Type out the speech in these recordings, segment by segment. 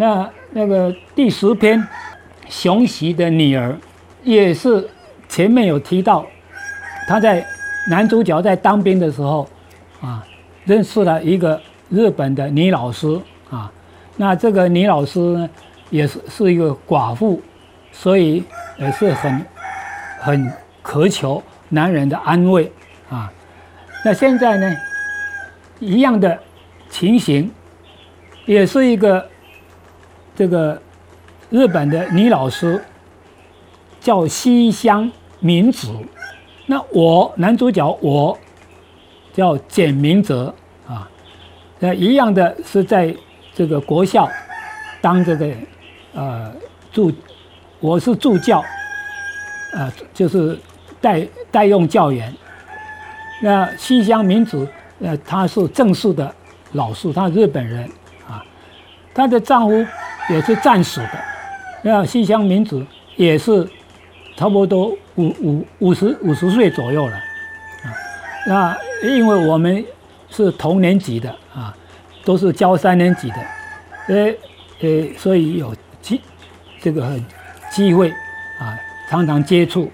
那那个第十篇，熊习的女儿，也是前面有提到，他在男主角在当兵的时候，啊，认识了一个日本的女老师啊，那这个女老师呢，也是是一个寡妇，所以也是很很渴求男人的安慰啊。那现在呢，一样的情形，也是一个。这个日本的女老师叫西乡明子，那我男主角我叫简明哲啊，那一样的是在这个国校当这个呃助，我是助教，呃就是代代用教员。那西乡明子呃她是正式的老师，她日本人啊，她的丈夫。也是战死的，那西乡民子也是差不多五五五十五十岁左右了，啊，那因为我们是同年级的啊，都是教三年级的，呃呃，所以有机这个机会啊，常常接触。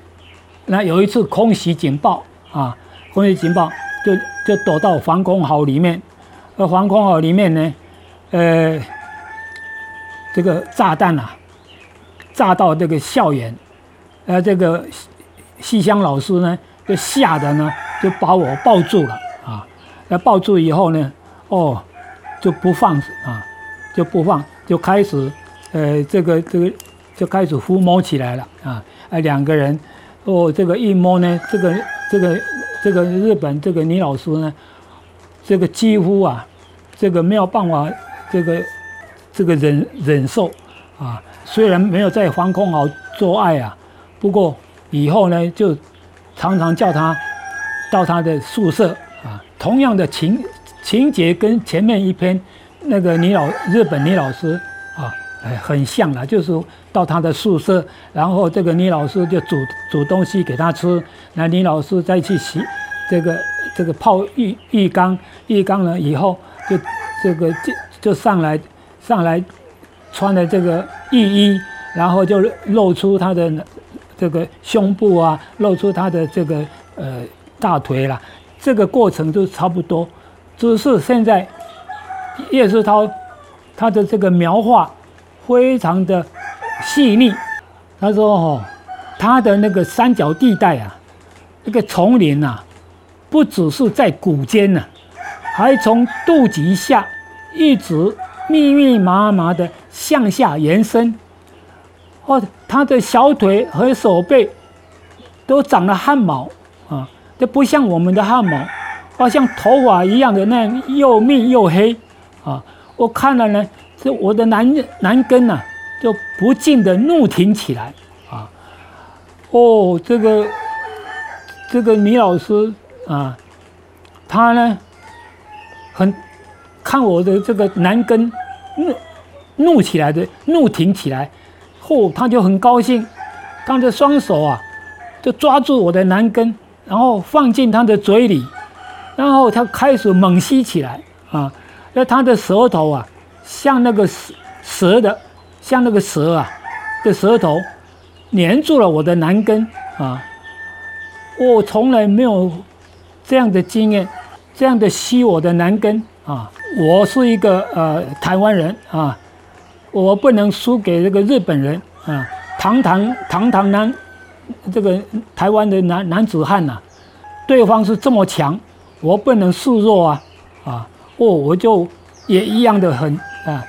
那有一次空袭警报啊，空袭警报就就躲到防空壕里面，而防空壕里面呢，呃。这个炸弹啊，炸到这个校园，呃，这个西乡老师呢，就吓得呢，就把我抱住了啊。那抱住以后呢，哦，就不放啊，就不放，就开始，呃，这个这个就开始抚摸起来了啊。啊，两个人，哦，这个一摸呢，这个这个这个日本这个女老师呢，这个几乎啊，这个没有办法，这个。这个忍忍受啊，虽然没有在防空壕做爱啊，不过以后呢，就常常叫他到他的宿舍啊。同样的情情节跟前面一篇那个女老日本女老师啊，哎，很像了，就是到他的宿舍，然后这个女老师就煮煮东西给他吃，那女老师再去洗这个这个泡浴浴缸，浴缸了以后就这个就就上来。上来穿的这个浴衣，然后就露出他的这个胸部啊，露出他的这个呃大腿啦。这个过程都差不多，只是现在叶世涛他的这个描画非常的细腻。他说：“哦，他的那个三角地带啊，那个丛林呐，不只是在骨间呐，还从肚脐下一直。”密密麻麻的向下延伸，哦，他的小腿和手背都长了汗毛啊，这不像我们的汗毛，好像头发一样的那样又密又黑啊。我看了呢，这我的男男根呐，就不禁的怒挺起来啊。哦，这个这个女老师啊，她呢很。看我的这个男根怒怒起来的怒挺起来，后他就很高兴，他的双手啊就抓住我的男根，然后放进他的嘴里，然后他开始猛吸起来啊，那他的舌头啊像那个蛇蛇的，像那个蛇啊的舌头粘住了我的男根啊，我从来没有这样的经验，这样的吸我的男根啊。我是一个呃台湾人啊，我不能输给这个日本人啊，堂堂堂堂男，这个台湾的男男子汉呐，对方是这么强，我不能示弱啊啊，哦，我就也一样的很啊，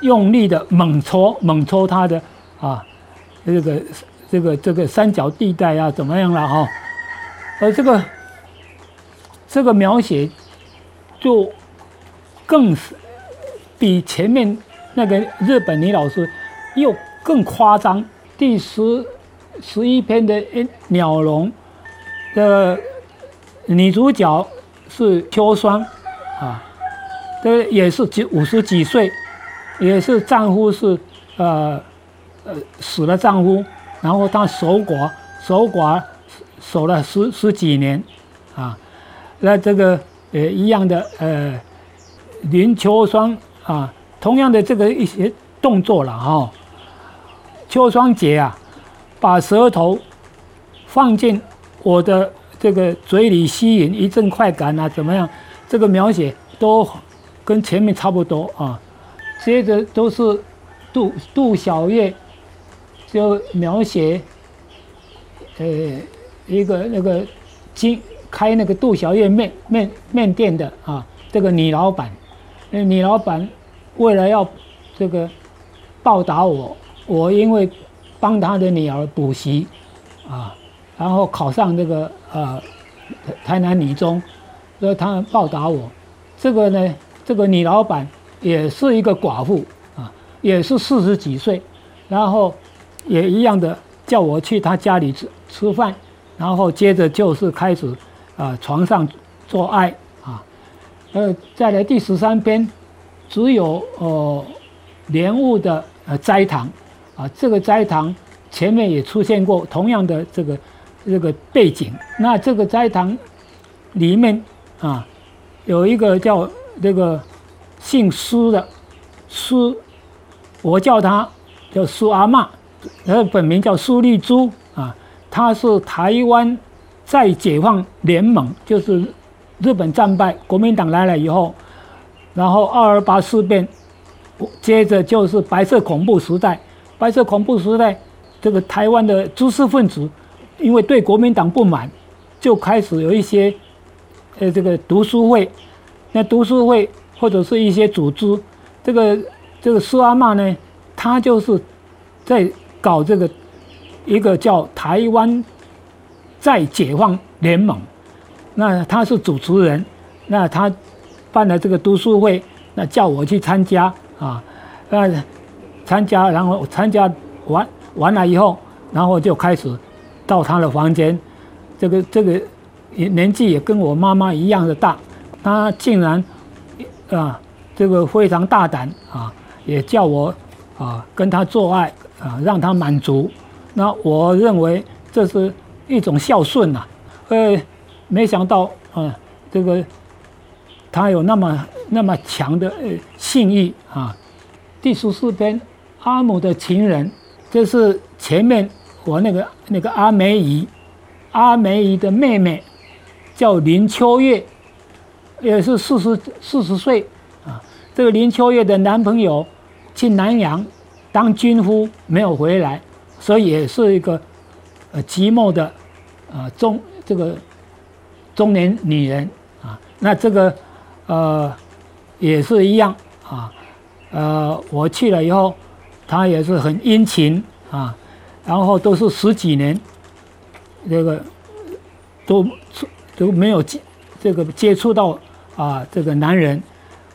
用力的猛戳猛戳他的啊，这个这个这个三角地带啊怎么样了哈？而这个这个描写就。更是比前面那个日本女老师又更夸张。第十十一篇的鸟笼的女主角是秋霜啊，这也是几五十几岁，也是丈夫是呃呃死了丈夫，然后她守寡守寡守了十十几年啊，那这个呃一样的呃。林秋霜啊，同样的这个一些动作了哈。秋霜姐啊，把舌头放进我的这个嘴里吸引一阵快感啊，怎么样？这个描写都跟前面差不多啊。接着都是杜杜小月就描写，呃，一个那个经开那个杜小月面面面店的啊，这个女老板，那女老板为了要这个报答我。我因为帮他的女儿补习，啊，然后考上这个呃台南女中，所以他报答我。这个呢，这个女老板也是一个寡妇啊，也是四十几岁，然后也一样的叫我去她家里吃吃饭，然后接着就是开始啊床上做爱。呃，再来第十三篇，只有呃莲雾的呃斋堂。啊，这个斋堂前面也出现过同样的这个这个背景。那这个斋堂里面啊，有一个叫这个姓苏的苏，我叫他叫苏阿妈，他本名叫苏丽珠啊。他是台湾在解放联盟，就是日本战败，国民党来了以后，然后二二八事变，接着就是白色恐怖时代。白色恐怖时代，这个台湾的知识分子，因为对国民党不满，就开始有一些，呃，这个读书会，那读书会或者是一些组织，这个这个苏阿曼呢，他就是在搞这个一个叫台湾再解放联盟，那他是主持人，那他办了这个读书会，那叫我去参加啊，那。参加，然后参加完完了以后，然后就开始到他的房间。这个这个年纪也跟我妈妈一样的大，他竟然啊，这个非常大胆啊，也叫我啊跟他做爱啊，让他满足。那我认为这是一种孝顺呐。呃，没想到啊，这个他有那么那么强的呃性欲啊。第十四篇。阿母的情人，这是前面我那个那个阿梅姨，阿梅姨的妹妹叫林秋月，也是四十四十岁啊。这个林秋月的男朋友去南洋当军夫，没有回来，所以也是一个呃寂寞的啊中这个中年女人啊。那这个呃也是一样啊，呃我去了以后。他也是很殷勤啊，然后都是十几年，这个都都没有接这个接触到啊这个男人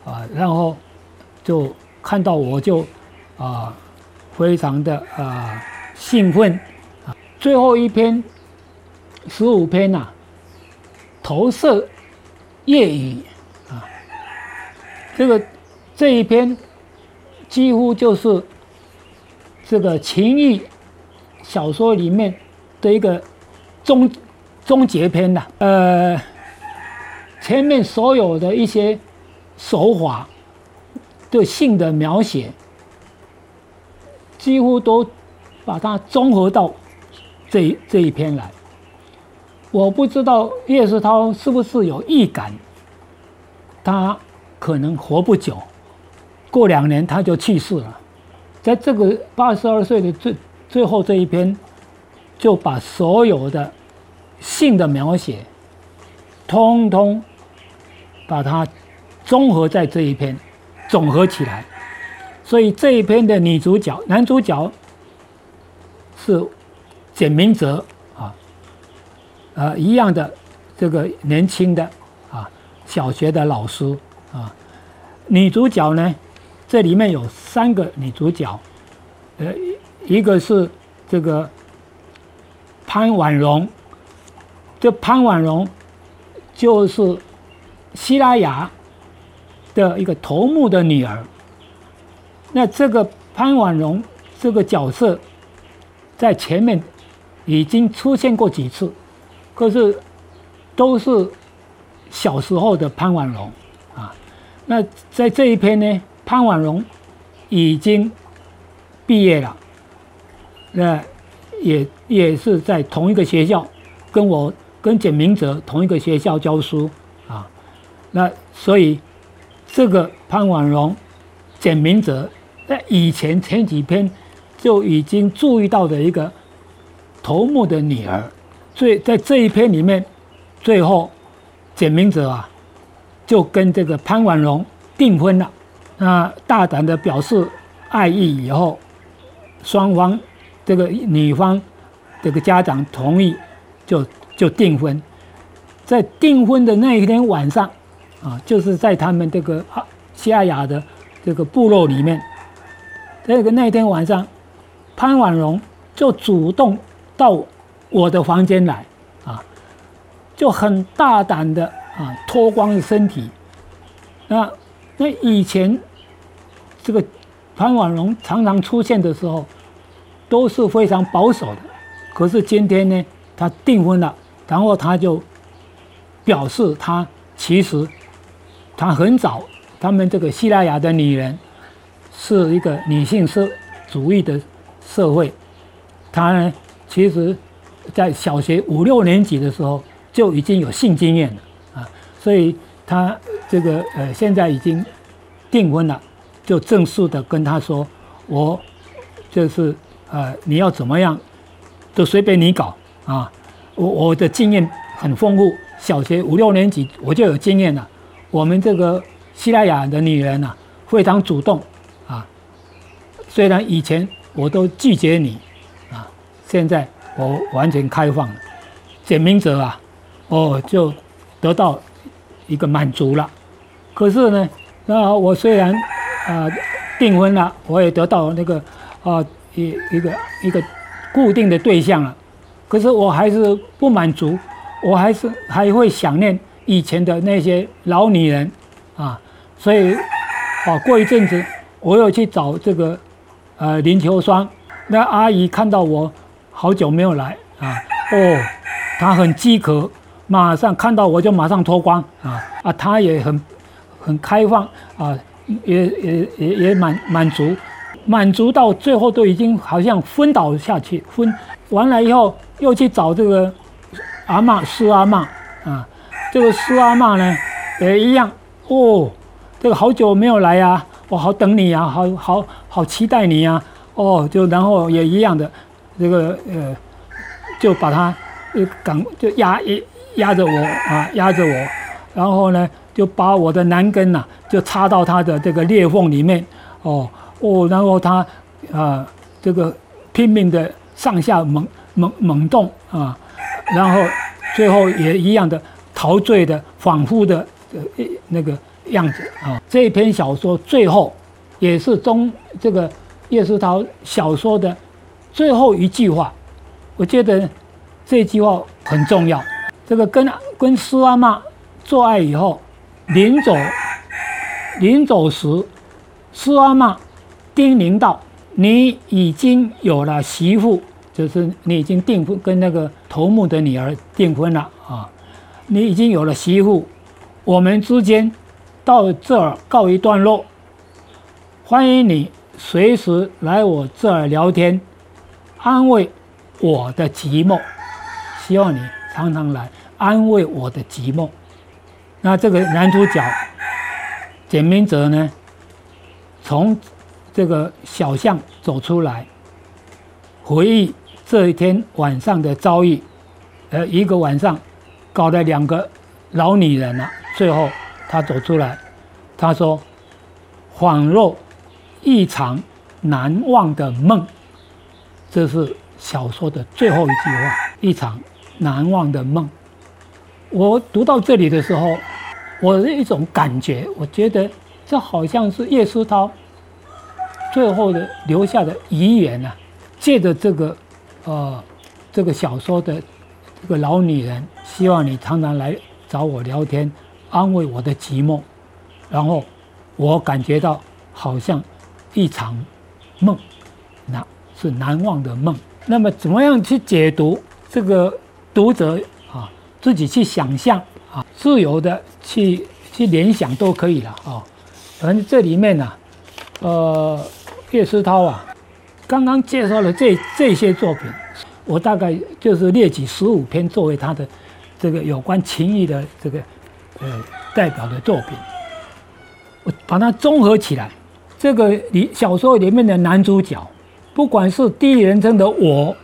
啊，然后就看到我就啊非常的啊兴奋啊。最后一篇十五篇呐，投射夜雨啊，这个这一篇几乎就是。这个情欲小说里面的一个终终结篇的，呃，前面所有的一些手法对性的描写，几乎都把它综合到这这一篇来。我不知道叶世涛是不是有预感，他可能活不久，过两年他就去世了。在这个八十二岁的最最后这一篇，就把所有的性的描写，通通把它综合在这一篇，总合起来。所以这一篇的女主角、男主角是简明哲，呃，一样的这个年轻的啊，小学的老师啊，女主角呢？这里面有三个女主角，呃，一个是这个潘婉容，这潘婉容就是希拉雅的一个头目的女儿。那这个潘婉容这个角色在前面已经出现过几次，可是都是小时候的潘婉容啊。那在这一篇呢？潘婉容已经毕业了，那也也是在同一个学校，跟我跟简明哲同一个学校教书啊。那所以这个潘婉容、简明哲在以前前几篇就已经注意到的一个头目的女儿，最在这一篇里面，最后简明哲啊就跟这个潘婉容订婚了。那大胆的表示爱意以后，双方这个女方这个家长同意，就就订婚。在订婚的那一天晚上，啊，就是在他们这个西亚雅的这个部落里面，这个那天晚上，潘婉容就主动到我的房间来，啊，就很大胆的啊脱光了身体，那那以前。这个潘婉容常常出现的时候，都是非常保守的。可是今天呢，他订婚了，然后他就表示他其实他很早，他们这个希腊雅的女人是一个女性社主义的社会。他呢，其实在小学五六年级的时候就已经有性经验了啊，所以他这个呃现在已经订婚了。就正式的跟他说，我就是呃，你要怎么样，都随便你搞啊。我我的经验很丰富，小学五六年级我就有经验了。我们这个西拉雅的女人呐，非常主动啊。虽然以前我都拒绝你啊，现在我完全开放了。简明者啊，哦，就得到一个满足了。可是呢，那我虽然。啊，订婚了，我也得到那个啊一一个一个固定的对象了，可是我还是不满足，我还是还会想念以前的那些老女人啊，所以啊过一阵子我又去找这个呃林秋霜，那阿姨看到我好久没有来啊，哦，他很饥渴，马上看到我就马上脱光啊啊，他也很很开放啊。也也也也满满足，满足到最后都已经好像昏倒下去，昏完了以后又去找这个阿妈施阿妈啊，这个施阿妈呢也一样哦，这个好久没有来呀，我好等你呀，好好好期待你呀，哦，就然后也一样的，这个呃就把他呃赶就压压压着我啊压着我，然后呢。就把我的男根呐，就插到他的这个裂缝里面，哦哦，然后他啊，这个拼命的上下猛猛猛动啊，然后最后也一样的陶醉的恍惚的呃那个样子啊。这篇小说最后也是中这个叶世涛小说的最后一句话，我觉得这句话很重要。这个跟跟苏阿妈做爱以后。临走，临走时，苏阿妈叮咛道：“你已经有了媳妇，就是你已经订婚，跟那个头目的女儿订婚了啊！你已经有了媳妇，我们之间到这儿告一段落。欢迎你随时来我这儿聊天，安慰我的寂寞。希望你常常来安慰我的寂寞。”那这个男主角简明哲呢，从这个小巷走出来，回忆这一天晚上的遭遇，呃，一个晚上搞了两个老女人了。最后他走出来，他说：“恍若一场难忘的梦。”这是小说的最后一句话，一场难忘的梦。我读到这里的时候。我的一种感觉，我觉得这好像是叶思涛最后的留下的遗言呐。借着这个，呃，这个小说的这个老女人，希望你常常来找我聊天，安慰我的寂寞。然后我感觉到好像一场梦，是难忘的梦。那么怎么样去解读这个读者啊，自己去想象。啊，自由的去去联想都可以了啊。反正这里面呢，呃，叶思涛啊，刚刚介绍了这这些作品，我大概就是列举十五篇作为他的这个有关情谊的这个呃代表的作品。我把它综合起来，这个里小说里面的男主角，不管是第一人称的我，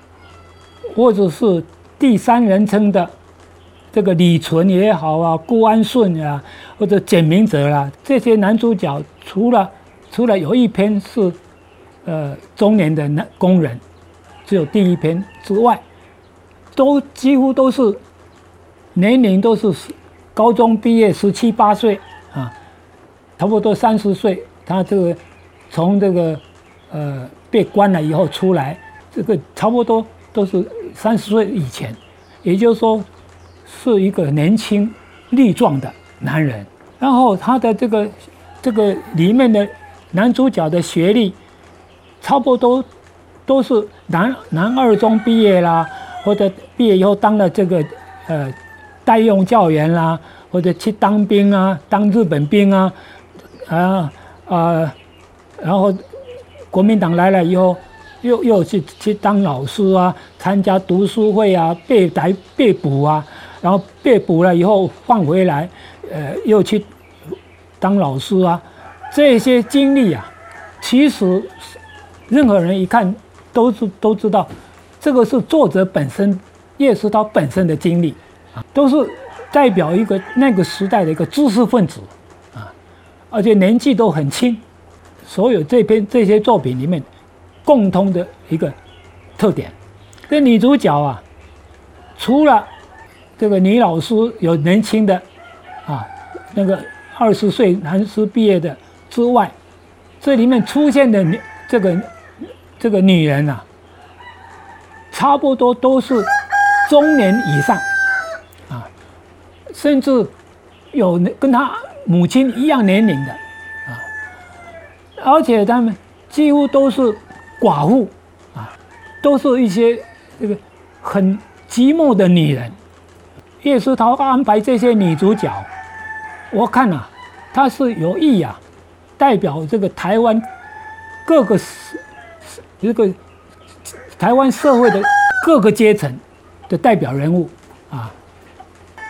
或者是第三人称的这个李纯也好啊，顾安顺啊，或者简明哲啦，这些男主角，除了除了有一篇是呃中年的男工人，只有第一篇之外，都几乎都是年龄都是高中毕业十七八岁啊。差不多三十岁，他这个从这个呃被关了以后出来，这个差不多都是三十岁以前，也就是说是一个年轻力壮的男人。然后他的这个这个里面的男主角的学历，差不多都是男男二中毕业啦，或者毕业以后当了这个呃代用教员啦，或者去当兵啊，当日本兵啊。啊啊，然后国民党来了以后，又又去去当老师啊，参加读书会啊，被逮被捕啊，然后被捕了以后放回来，呃，又去当老师啊，这些经历啊，其实任何人一看都是都知道，这个是作者本身叶世涛本身的经历啊，都是代表一个那个时代的一个知识分子啊。而且年纪都很轻，所有这篇这些作品里面，共通的一个特点，这女主角啊，除了这个女老师有年轻的啊，那个二十岁男师毕业的之外，这里面出现的这个这个女人啊，差不多都是中年以上啊，甚至有跟她。母亲一样年龄的，而且他们几乎都是寡妇，啊，都是一些这个很寂寞的女人。叶世涛安排这些女主角，我看呐，他是有意啊，代表这个台湾各个这个台湾社会的各个阶层的代表人物，啊，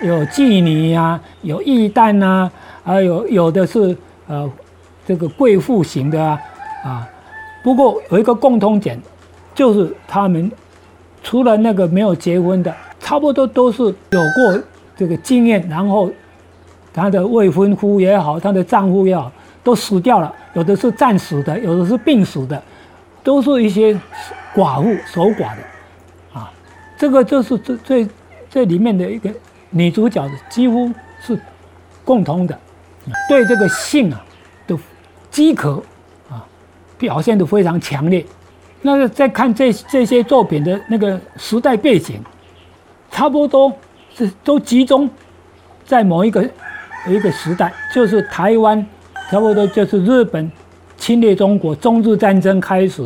有妓女呀，有义旦呐。还有有的是呃，这个贵妇型的啊，啊，不过有一个共通点，就是他们除了那个没有结婚的，差不多都是有过这个经验，然后他的未婚夫也好，他的丈夫也好，都死掉了，有的是战死的，有的是病死的，都是一些寡妇守寡的，啊，这个就是这这这里面的一个女主角几乎是共通的。对这个性啊饥渴啊，表现的非常强烈。那个再看这这些作品的那个时代背景，差不多是都集中在某一个一个时代，就是台湾，差不多就是日本侵略中国，中日战争开始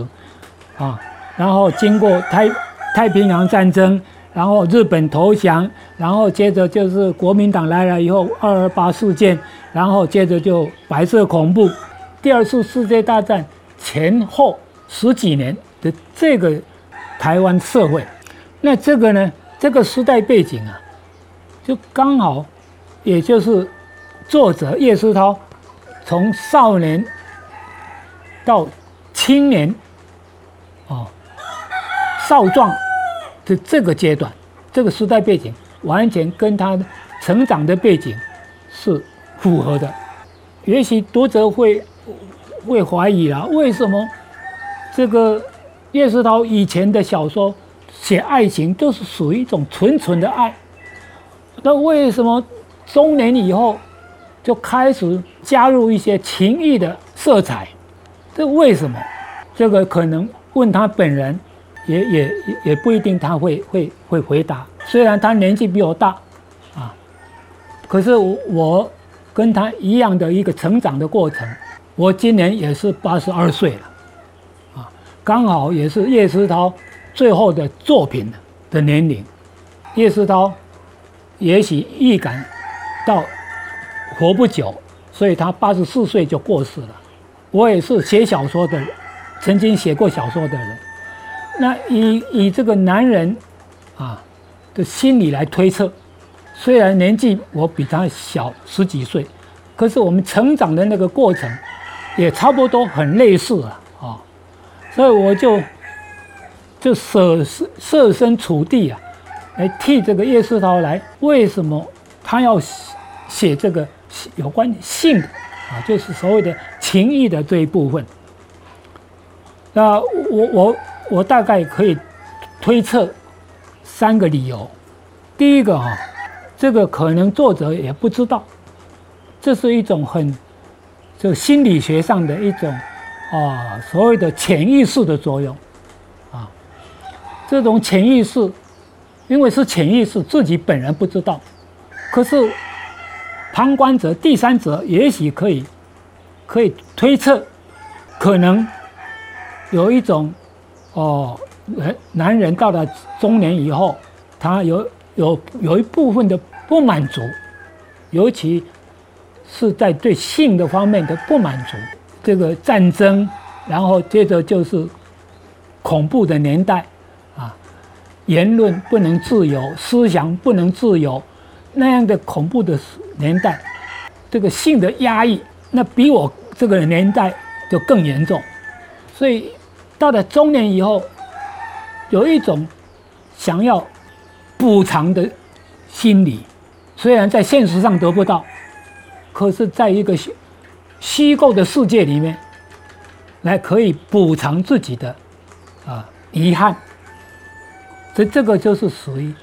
啊，然后经过太太平洋战争。然后日本投降，然后接着就是国民党来了以后，二二八事件，然后接着就白色恐怖，第二次世界大战前后十几年的这个台湾社会，那这个呢，这个时代背景啊，就刚好，也就是作者叶世涛从少年到青年，哦，少壮。的这个阶段，这个时代背景完全跟他成长的背景是符合的。也许读者会会怀疑啊，为什么这个叶世涛以前的小说写爱情都是属于一种纯纯的爱，那为什么中年以后就开始加入一些情欲的色彩？这为什么？这个可能问他本人。也也也不一定他会会会回答，虽然他年纪比我大，啊，可是我跟他一样的一个成长的过程，我今年也是八十二岁了，啊，刚好也是叶世涛最后的作品的年龄，叶世涛也许预感到活不久，所以他八十四岁就过世了。我也是写小说的曾经写过小说的人。那以以这个男人啊的心理来推测，虽然年纪我比他小十几岁，可是我们成长的那个过程也差不多很类似啊啊，所以我就就设设设身处地啊，来替这个叶世涛来，为什么他要写这个有关性的啊，就是所谓的情谊的这一部分？那我我。我大概可以推测三个理由。第一个啊，这个可能作者也不知道，这是一种很就心理学上的一种啊所谓的潜意识的作用啊。这种潜意识，因为是潜意识，自己本人不知道，可是旁观者、第三者也许可以可以推测，可能有一种。哦，男男人到了中年以后，他有有有一部分的不满足，尤其是在对性的方面的不满足。这个战争，然后接着就是恐怖的年代，啊，言论不能自由，思想不能自由，那样的恐怖的年代，这个性的压抑，那比我这个年代就更严重，所以。到了中年以后，有一种想要补偿的心理，虽然在现实上得不到，可是在一个虚虚构的世界里面，来可以补偿自己的啊遗憾。所以这个就是属于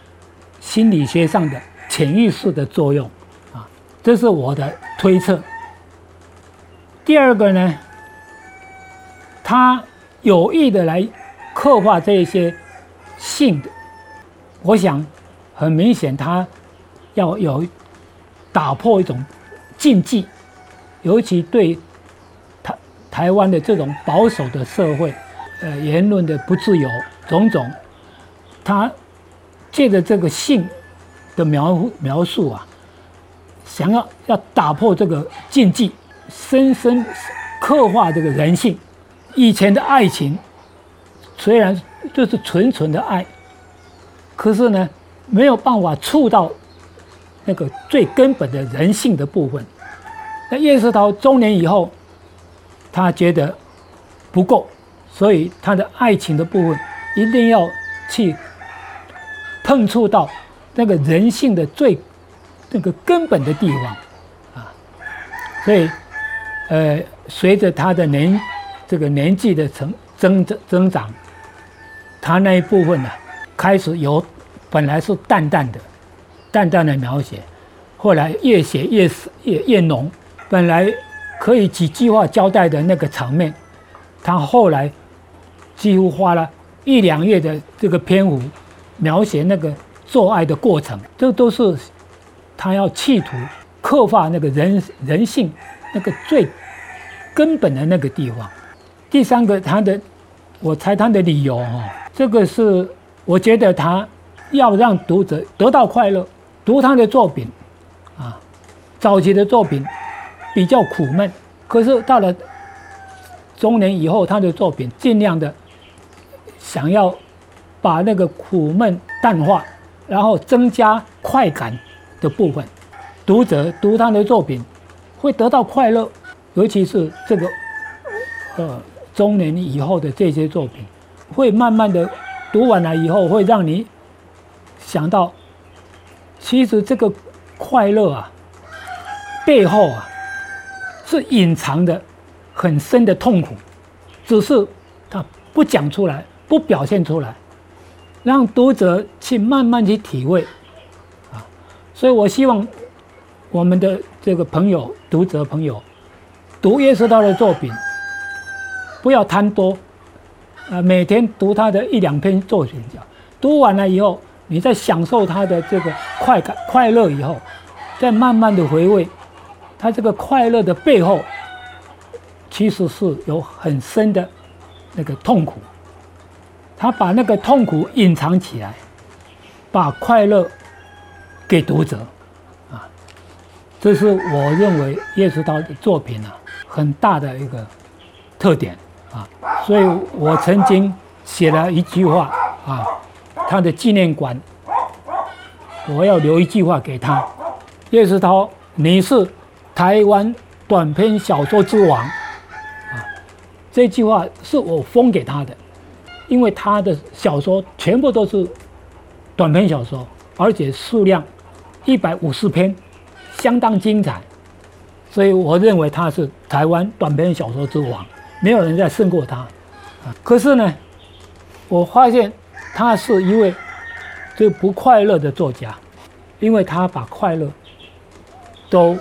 心理学上的潜意识的作用啊，这是我的推测。第二个呢，他。有意的来刻画这些性的，我想很明显，他要有打破一种禁忌，尤其对台台湾的这种保守的社会，呃，言论的不自由种种，他借着这个性的描描述啊，想要要打破这个禁忌，深深刻画这个人性。以前的爱情虽然就是纯纯的爱，可是呢，没有办法触到那个最根本的人性的部分。那叶世陶中年以后，他觉得不够，所以他的爱情的部分一定要去碰触到那个人性的最那个根本的地方啊。所以，呃，随着他的年。这个年纪的成增增增长，他那一部分呢，开始有本来是淡淡的、淡淡的描写，后来越写越越越浓。本来可以几句话交代的那个场面，他后来几乎花了一两页的这个篇幅描写那个做爱的过程，这都是他要企图刻画那个人人性那个最根本的那个地方。第三个，他的，我猜他的理由哈，这个是我觉得他要让读者得到快乐，读他的作品，啊，早期的作品比较苦闷，可是到了中年以后，他的作品尽量的想要把那个苦闷淡化，然后增加快感的部分，读者读他的作品会得到快乐，尤其是这个，呃。中年以后的这些作品，会慢慢的读完了以后，会让你想到，其实这个快乐啊，背后啊，是隐藏的很深的痛苦，只是他不讲出来，不表现出来，让读者去慢慢去体会，啊，所以我希望我们的这个朋友、读者朋友，读叶世涛的作品。不要贪多，呃，每天读他的一两篇作品，读完了以后，你在享受他的这个快感、快乐以后，再慢慢的回味，他这个快乐的背后，其实是有很深的那个痛苦。他把那个痛苦隐藏起来，把快乐给读者，啊，这是我认为叶世涛的作品啊很大的一个特点。啊，所以我曾经写了一句话啊，他的纪念馆，我要留一句话给他：叶世涛，你是台湾短篇小说之王啊！这句话是我封给他的，因为他的小说全部都是短篇小说，而且数量一百五十篇，相当精彩。所以我认为他是台湾短篇小说之王，没有人再胜过他。啊，可是呢，我发现他是一位最不快乐的作家，因为他把快乐都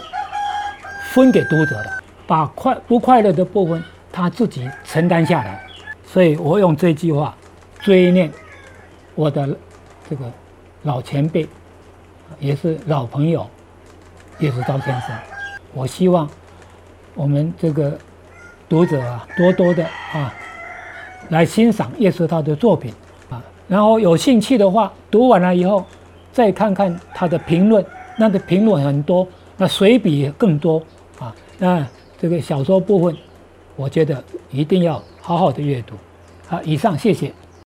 分给读者了，把快不快乐的部分他自己承担下来。所以我用这句话追念我的这个老前辈，也是老朋友叶世涛先生。我希望我们这个读者啊，多多的啊来欣赏叶世涛的作品，然后有兴趣的话，读完了以后再看看他的评论，那个评论很多，那随笔更多啊。那这个小说部分，我觉得一定要好好的阅读。好，以上谢谢。